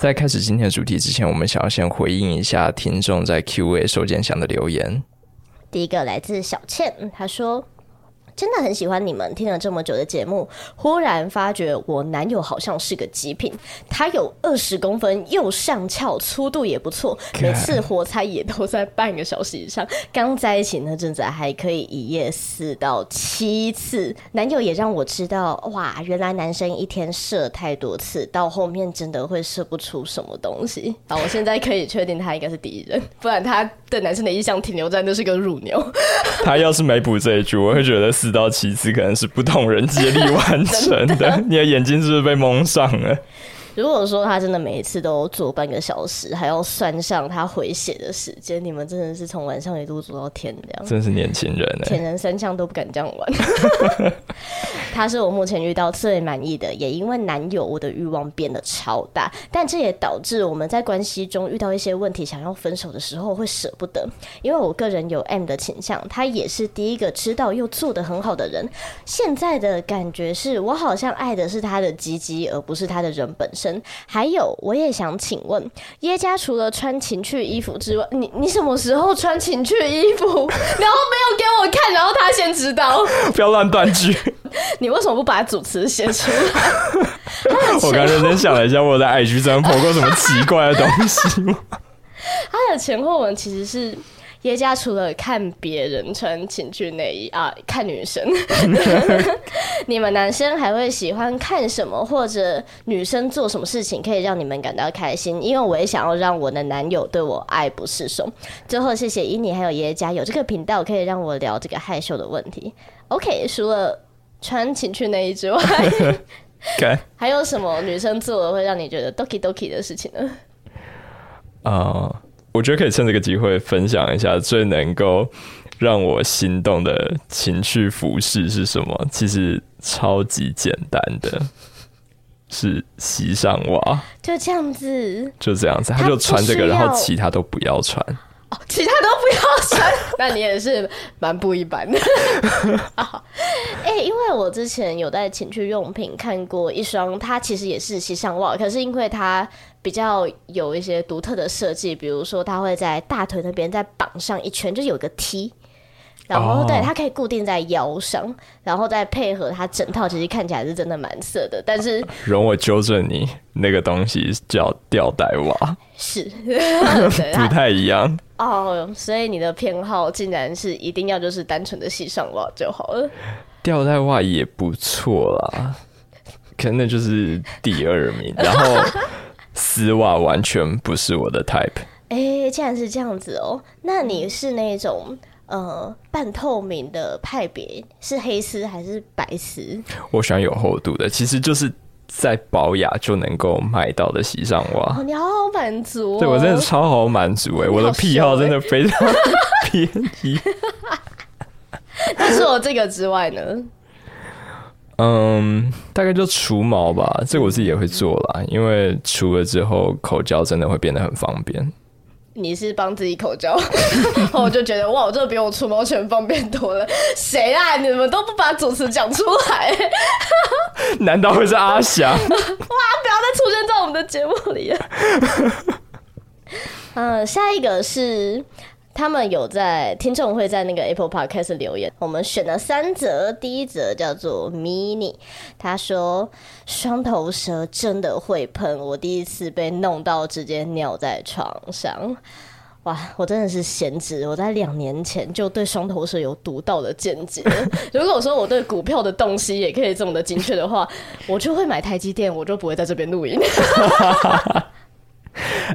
在开始今天的主题之前，我们想要先回应一下听众在 Q&A 收件箱的留言。第一个来自小倩，她说。真的很喜欢你们听了这么久的节目，忽然发觉我男友好像是个极品。他有二十公分，又上翘，粗度也不错。每次活塞也都在半个小时以上。刚在一起那阵子还可以一夜四到七次。男友也让我知道，哇，原来男生一天射太多次，到后面真的会射不出什么东西。好，我现在可以确定他应该是第一人，不然他对男生的印象停留在那是个乳牛。他要是没补这一句，我会觉得四。到七次可能是不同人接力完成的，的你的眼睛是不是被蒙上了？如果说他真的每一次都做半个小时，还要算上他回血的时间，你们真的是从晚上一路做到天亮，真是年轻人呢。铁人三项都不敢这样玩。他是我目前遇到最满意的，也因为男友，我的欲望变得超大，但这也导致我们在关系中遇到一些问题，想要分手的时候会舍不得。因为我个人有 M 的倾向，他也是第一个知道又做得很好的人。现在的感觉是我好像爱的是他的鸡鸡，而不是他的人本身。还有，我也想请问，耶加除了穿情趣衣服之外，你你什么时候穿情趣衣服？然后没有给我看，然后他先知道，不要乱断句。你为什么不把主持写出来？我刚认真想了一下，我在 IG 上 po 过什么奇怪的东西吗？他的前后文其实是。耶加除了看别人穿情趣内衣啊，看女生，你们男生还会喜欢看什么？或者女生做什么事情可以让你们感到开心？因为我也想要让我的男友对我爱不释手。最后，谢谢伊妮还有耶加有这个频道，可以让我聊这个害羞的问题。OK，除了穿情趣内衣之外. 还有什么女生做了会让你觉得 doki doki 的事情呢？啊。Uh. 我觉得可以趁这个机会分享一下最能够让我心动的情趣服饰是什么。其实超级简单的，是膝上袜，就这样子，就这样子，他就穿这个，然后其他都不要穿。哦，其他都不要穿，那你也是蛮不一般的。哎、欸，因为我之前有在情趣用品看过一双，它其实也是膝上袜，可是因为它比较有一些独特的设计，比如说它会在大腿那边再绑上一圈，就有个 T。然后对，它可以固定在腰上，然后再配合它整套，其实看起来是真的蛮色的。但是，容我纠正你，那个东西叫吊带袜，是不太一样哦。所以你的偏好竟然是一定要就是单纯的系上袜就好了。吊带袜也不错啦，可能就是第二名。然后 丝袜完全不是我的 type。哎，竟然是这样子哦，那你是那种？呃，半透明的派别是黑丝还是白丝？我喜欢有厚度的，其实就是在保雅就能够买到的膝上袜。哦，你好好满足哦。对，我真的超好满足哎，我的癖好真的非常偏激。但是我这个之外呢？嗯，大概就除毛吧，这个我自己也会做啦，因为除了之后口交真的会变得很方便。你是帮自己口交，我就觉得哇，我这比我出毛犬方便多了。谁啊？你们都不把主持讲出来？难道会是阿翔？哇！不要再出现在我们的节目里了。嗯，下一个是。他们有在听众会在那个 Apple Podcast 留言，我们选了三则，第一则叫做 Mini，他说双头蛇真的会喷，我第一次被弄到直接尿在床上，哇，我真的是闲职，我在两年前就对双头蛇有独到的见解。如果说我对股票的洞悉也可以这么的精确的话，我就会买台积电，我就不会在这边录音。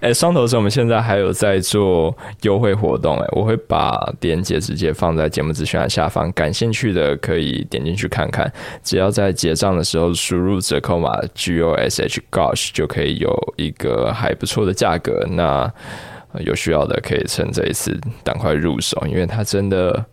哎、双头蛇，我们现在还有在做优惠活动，哎，我会把链接直接放在节目资讯栏下方，感兴趣的可以点进去看看。只要在结账的时候输入折扣码 G O S H Gosh，就可以有一个还不错的价格。那有需要的可以趁这一次赶快入手，因为它真的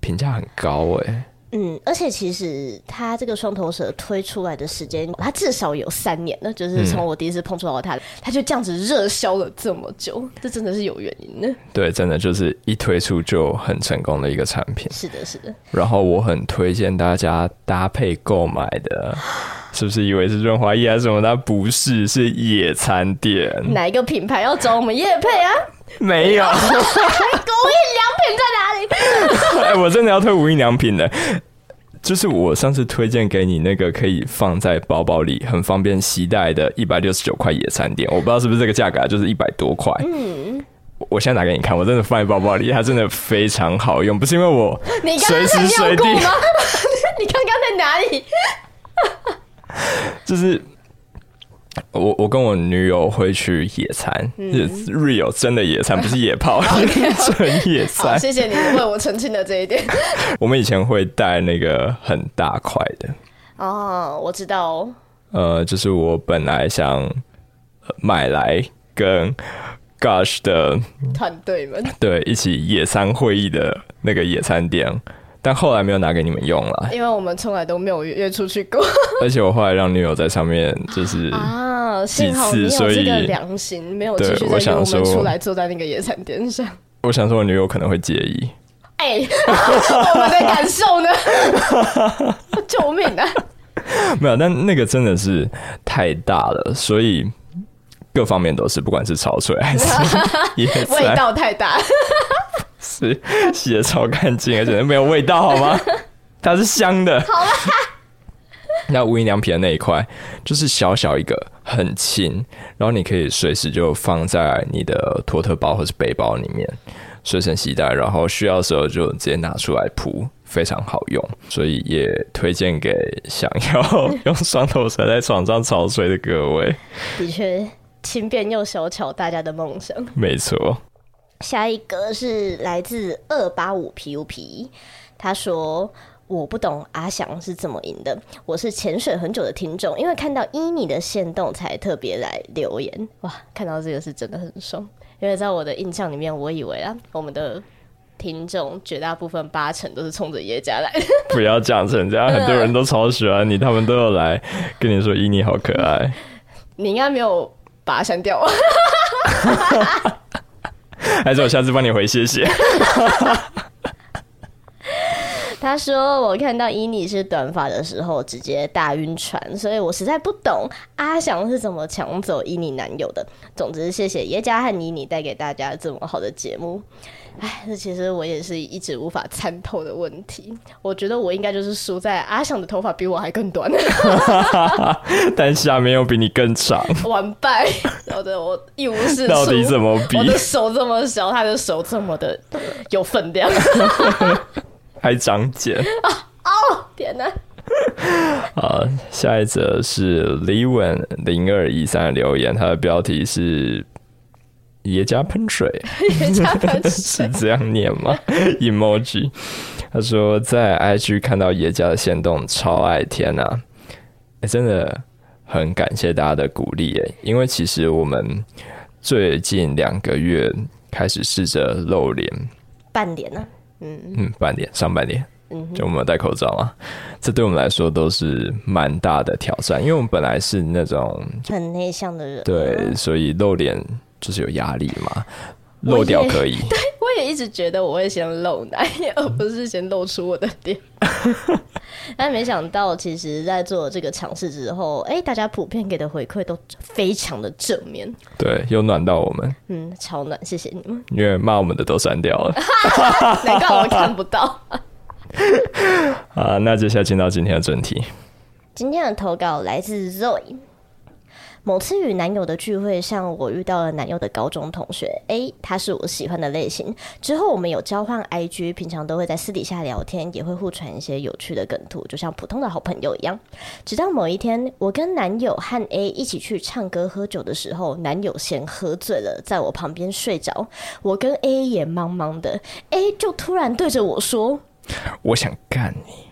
评价很高，哎。嗯，而且其实它这个双头蛇推出来的时间，它至少有三年那。就是从我第一次碰触到它，它就这样子热销了这么久，这真的是有原因的。对，真的就是一推出就很成功的一个产品。是的，是的。然后我很推荐大家搭配购买的。是不是以为是润滑液还是什么？它不是，是野餐垫。哪一个品牌要找我们叶配啊？没有。无印良品在哪里？哎、欸，我真的要推无印良品的。就是我上次推荐给你那个可以放在包包里很方便携带的，一百六十九块野餐垫，我不知道是不是这个价格，就是一百多块。嗯，我现在拿给你看，我真的放在包包里，它真的非常好用，不是因为我随时随地？你刚刚在哪里？就是。我我跟我女友会去野餐，嗯、real 真的野餐，不是野炮，纯 野餐。谢谢你为我澄清的这一点。我们以前会带那个很大块的。哦，我知道哦。呃，就是我本来想买来跟 Gosh 的团队们对一起野餐会议的那个野餐垫。但后来没有拿给你们用了，因为我们从来都没有约出去过。而且我后来让女友在上面就是啊，幸好你有这个良心，没有继续我们出来坐在那个野餐垫上。我想说，我女友可能会介意。哎、欸，我们的感受呢？救命啊！没有，但那个真的是太大了，所以各方面都是，不管是潮水还是味道太大。是洗的超干净，而且没有味道，好吗？它是香的。好啦，那无印良品的那一块就是小小一个，很轻，然后你可以随时就放在你的托特包或是背包里面随身携带，然后需要的时候就直接拿出来铺，非常好用。所以也推荐给想要 用双头蛇在床上潮睡的各位。的确，轻便又小巧，大家的梦想。没错。下一个是来自二八五 PUP，他说，我不懂阿翔是怎么赢的，我是潜水很久的听众，因为看到伊妮的线动才特别来留言。哇，看到这个是真的很爽，因为在我的印象里面，我以为啊，我们的听众绝大部分八成都是冲着耶加来的。不要讲成这样，很多人都超喜欢你，他们都有来跟你说伊妮好可爱。你应该没有把它删掉。还是我下次帮你回谢谢。他说：“我看到伊妮是短发的时候直接大晕船，所以我实在不懂阿翔是怎么抢走伊妮男友的。总之，谢谢耶加和伊妮带给大家这么好的节目。哎，这其实我也是一直无法参透的问题。我觉得我应该就是输在阿翔的头发比我还更短，但下面又比你更长，完败。然后我一无是处，到底怎么比？我的手这么小，他的手这么的有分量。”还长茧哦，哦，天哪！好，下一则是李文零二一三的留言，他的标题是“爷家喷水”，爷家喷水 是这样念吗？emoji，他说在 IG 看到爷家的线动，超爱天呐、啊欸！真的很感谢大家的鼓励耶，因为其实我们最近两个月开始试着露脸，半年呢。嗯。嗯，半年上半年，嗯，就我们戴口罩嘛，这对我们来说都是蛮大的挑战，因为我们本来是那种很内向的人，对，所以露脸就是有压力嘛，露掉可以。对，我也一直觉得我会先露奶，而不是先露出我的脸。但没想到，其实，在做这个尝试之后，哎、欸，大家普遍给的回馈都非常的正面，对，有暖到我们，嗯，超暖，谢谢你们。因为骂我们的都删掉了，难怪我看不到。啊，那接下来进到今天的正题。今天的投稿来自 Zoe。某次与男友的聚会上，我遇到了男友的高中同学 A，他是我喜欢的类型。之后我们有交换 IG，平常都会在私底下聊天，也会互传一些有趣的梗图，就像普通的好朋友一样。直到某一天，我跟男友和 A 一起去唱歌喝酒的时候，男友先喝醉了，在我旁边睡着。我跟 A 也茫茫的，A 就突然对着我说：“ 我想干你。”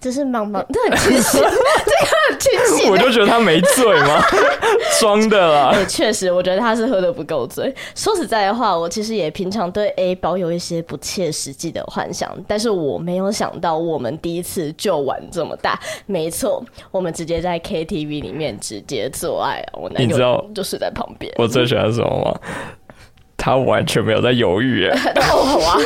这是茫茫，这很清醒，这个很清醒。我就觉得他没醉吗？装的啦。也确实，我觉得他是喝的不够醉。说实在的话，我其实也平常对 A 保有一些不切实际的幻想，但是我没有想到我们第一次就玩这么大。没错，我们直接在 KTV 里面直接做爱，我男友就睡在旁边。我最喜欢什么吗？他完全没有在犹豫，哎，哦，好啊。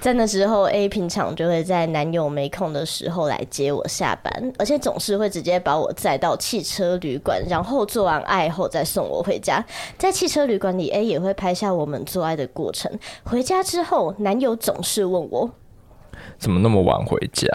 在那之后，A 平常就会在男友没空的时候来接我下班，而且总是会直接把我载到汽车旅馆，然后做完爱后再送我回家。在汽车旅馆里，A 也会拍下我们做爱的过程。回家之后，男友总是问我：“怎么那么晚回家？”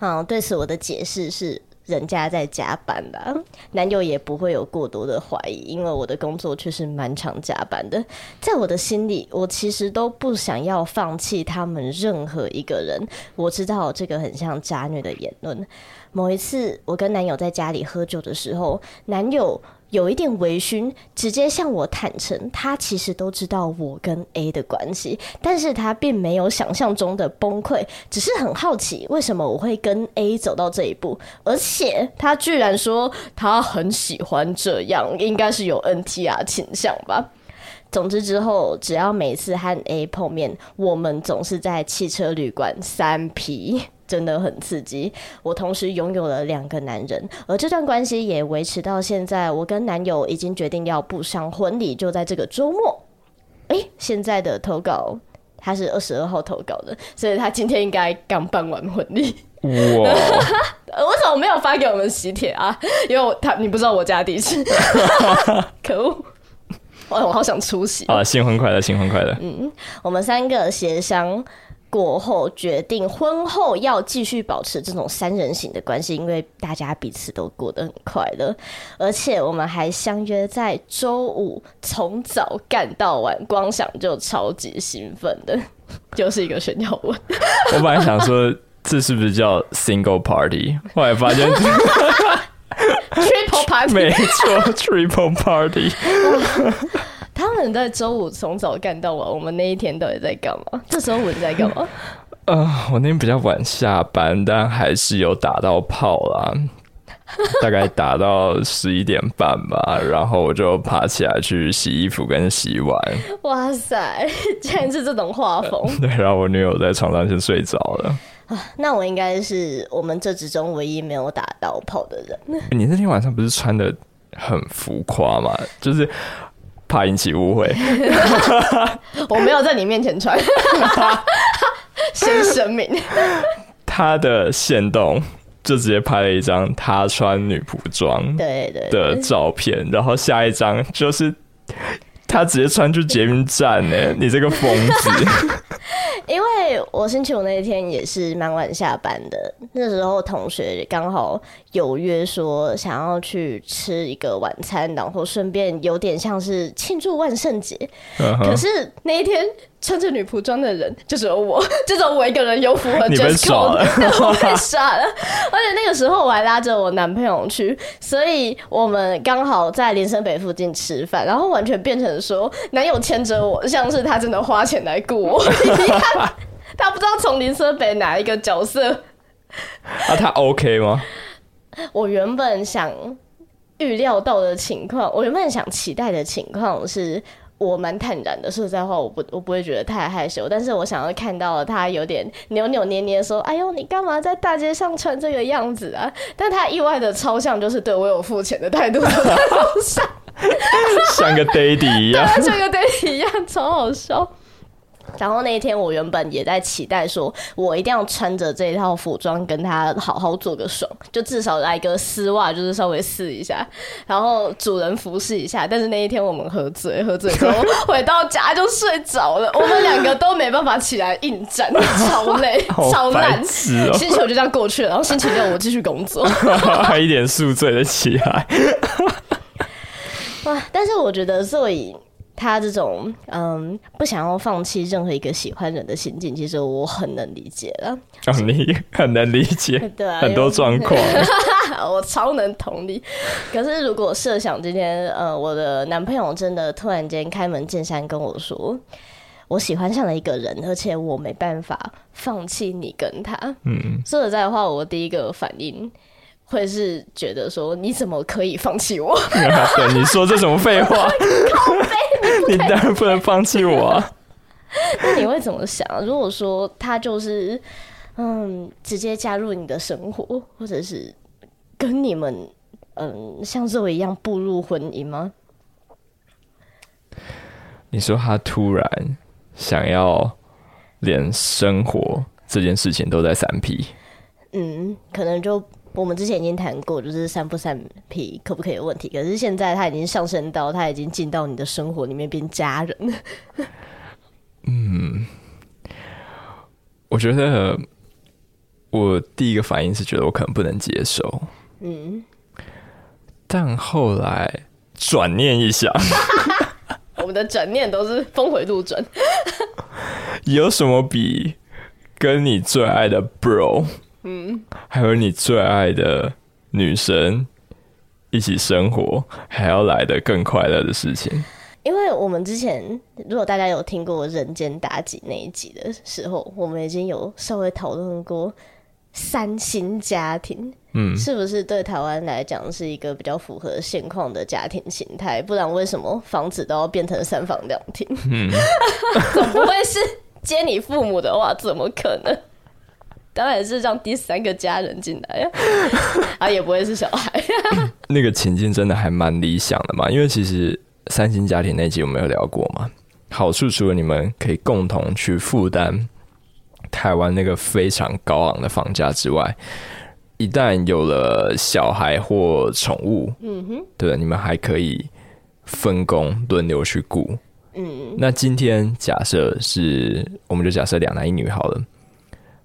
嗯，对此我的解释是。人家在加班吧，男友也不会有过多的怀疑，因为我的工作却是蛮常加班的。在我的心里，我其实都不想要放弃他们任何一个人。我知道这个很像渣女的言论。某一次，我跟男友在家里喝酒的时候，男友。有一点微醺，直接向我坦诚，他其实都知道我跟 A 的关系，但是他并没有想象中的崩溃，只是很好奇为什么我会跟 A 走到这一步，而且他居然说他很喜欢这样，应该是有 NTR 倾向吧。总之之后，只要每次和 A 碰面，我们总是在汽车旅馆三 P。真的很刺激。我同时拥有了两个男人，而这段关系也维持到现在。我跟男友已经决定要步上婚礼，就在这个周末。哎、欸，现在的投稿他是二十二号投稿的，所以他今天应该刚办完婚礼。哇！为什么没有发给我们喜帖啊？因为他你不知道我家地址。可恶！我好想出席啊！新婚快乐，新婚快乐。嗯，我们三个协商。过后决定婚后要继续保持这种三人行的关系，因为大家彼此都过得很快乐，而且我们还相约在周五从早干到晚，光想就超级兴奋的，就是一个炫耀文。我本来想说这是不是叫 single party，后来发现 triple party，没错，triple party。他们在周五从早干到晚，我们那一天到底在干嘛？这时候我在干嘛？呃，我那天比较晚下班，但还是有打到炮啦，大概打到十一点半吧，然后我就爬起来去洗衣服跟洗碗。哇塞，竟然是这种画风！呃，对，然后我女友在床上先睡着了。啊，那我应该是我们这之中唯一没有打到炮的人。你那天晚上不是穿的很浮夸吗？就是。怕引起误会，我没有在你面前穿，先声明。他的线动就直接拍了一张他穿女仆装对对。的照片，然后下一张就是他直接穿去捷运站呢。你这个疯子！因为我星期五那一天也是蛮晚下班的，那时候同学刚好有约说想要去吃一个晚餐，然后顺便有点像是庆祝万圣节。Uh huh. 可是那一天穿着女仆装的人就只有我，就 只有我一个人有符合 dress code 的，我被耍了。而且那个时候我还拉着我男朋友去，所以我们刚好在林森北附近吃饭，然后完全变成说男友牵着我，像是他真的花钱来雇我一样。他不知道从林森北哪一个角色，啊，他 OK 吗？我原本想预料到的情况，我原本想期待的情况是我蛮坦然的。说实在话，我不我不会觉得太害羞，但是我想要看到他有点扭扭捏捏，说：“哎呦，你干嘛在大街上穿这个样子啊？”但他意外的超像，就是对我有付钱的态度 的 像个 daddy 一样，像个 daddy 一样，超好笑。然后那一天，我原本也在期待，说我一定要穿着这一套服装跟他好好做个爽，就至少来个丝袜，就是稍微试一下，然后主人服侍一下。但是那一天我们喝醉，喝醉之后回到家就睡着了，我们两个都没办法起来应战，超累，超难，哦、星期五就这样过去了。然后星期六我继续工作，还一点宿醉的起来。哇！但是我觉得所以。他这种嗯，不想要放弃任何一个喜欢人的心境，其实我很能理解了。哦，你很能理解，对啊，很多状况，我超能同理。可是如果设想今天，呃，我的男朋友真的突然间开门见山跟我说，我喜欢上了一个人，而且我没办法放弃你跟他。嗯，说实在话，我第一个反应。会是觉得说，你怎么可以放弃我？对，你说这什么废话？你，你当然不能放弃我啊！那你会怎么想？如果说他就是嗯，直接加入你的生活，或者是跟你们嗯像这位一样步入婚姻吗？你说他突然想要连生活这件事情都在三 P。嗯，可能就我们之前已经谈过，就是三不三皮可不可以有问题？可是现在他已经上升到他已经进到你的生活里面变家人。嗯，我觉得我第一个反应是觉得我可能不能接受。嗯，但后来转念一想，我们的转念都是峰回路转。有什么比跟你最爱的 bro？嗯，还有你最爱的女生一起生活，还要来的更快乐的事情。因为我们之前，如果大家有听过《人间妲己》那一集的时候，我们已经有稍微讨论过三星家庭，嗯，是不是对台湾来讲是一个比较符合现况的家庭形态？不然为什么房子都要变成三房两厅？嗯，总不会是接你父母的话，怎么可能？当然是让第三个家人进来呀，啊，也不会是小孩。那个情境真的还蛮理想的嘛，因为其实三星家庭那集我们有聊过嘛。好处除了你们可以共同去负担台湾那个非常高昂的房价之外，一旦有了小孩或宠物，嗯哼，对，你们还可以分工轮流去顾。嗯，那今天假设是，我们就假设两男一女好了。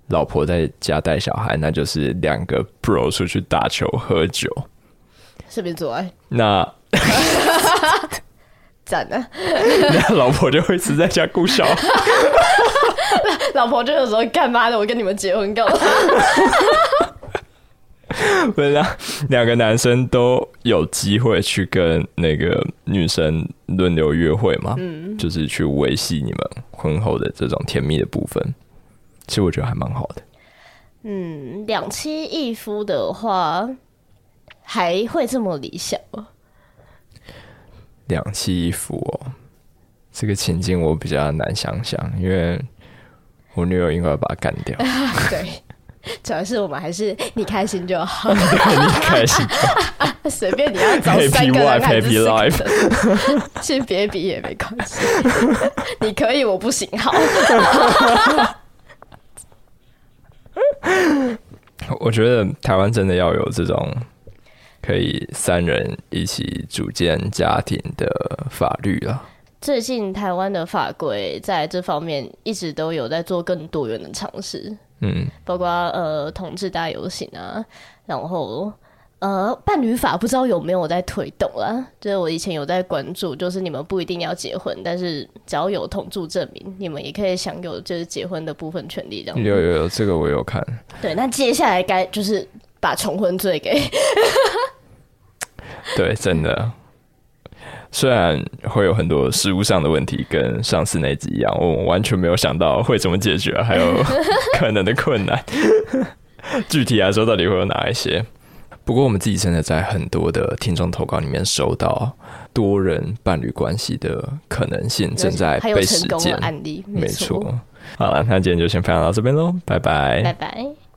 老婆在家带小孩，那就是两个 bro 出去打球喝酒，顺便做爱。那 赞的，那老婆就会一直在家顾小孩。老婆就有时候干嘛的？我跟你们结婚够了。不是啊，两个男生都有机会去跟那个女生轮流约会嘛？嗯，就是去维系你们婚后的这种甜蜜的部分。其实我觉得还蛮好的。嗯，两妻一夫的话，还会这么理想吗？两妻一夫哦，这个情境我比较难想象，因为我女友应该会把他干掉。对，主要是我们还是你开心就好，你开心，随便你要找三个人还是四个人，先别比也没关系。你可以，我不行，好。我觉得台湾真的要有这种可以三人一起组建家庭的法律了。最近台湾的法规在这方面一直都有在做更多元的尝试，嗯，包括呃同志大游行啊，然后。呃，伴侣法不知道有没有在推动啦？就是我以前有在关注，就是你们不一定要结婚，但是只要有同住证明，你们也可以享有就是结婚的部分权利。这样有有有，这个我有看。对，那接下来该就是把重婚罪给。对，真的。虽然会有很多实务上的问题，跟上次那集一样，我完全没有想到会怎么解决，还有 可能的困难。具体来说，到底会有哪一些？不过，我们自己真的在很多的听众投稿里面收到多人伴侣关系的可能性正在被实践案例，没错。好了，那今天就先分享到这边喽，拜拜，拜拜。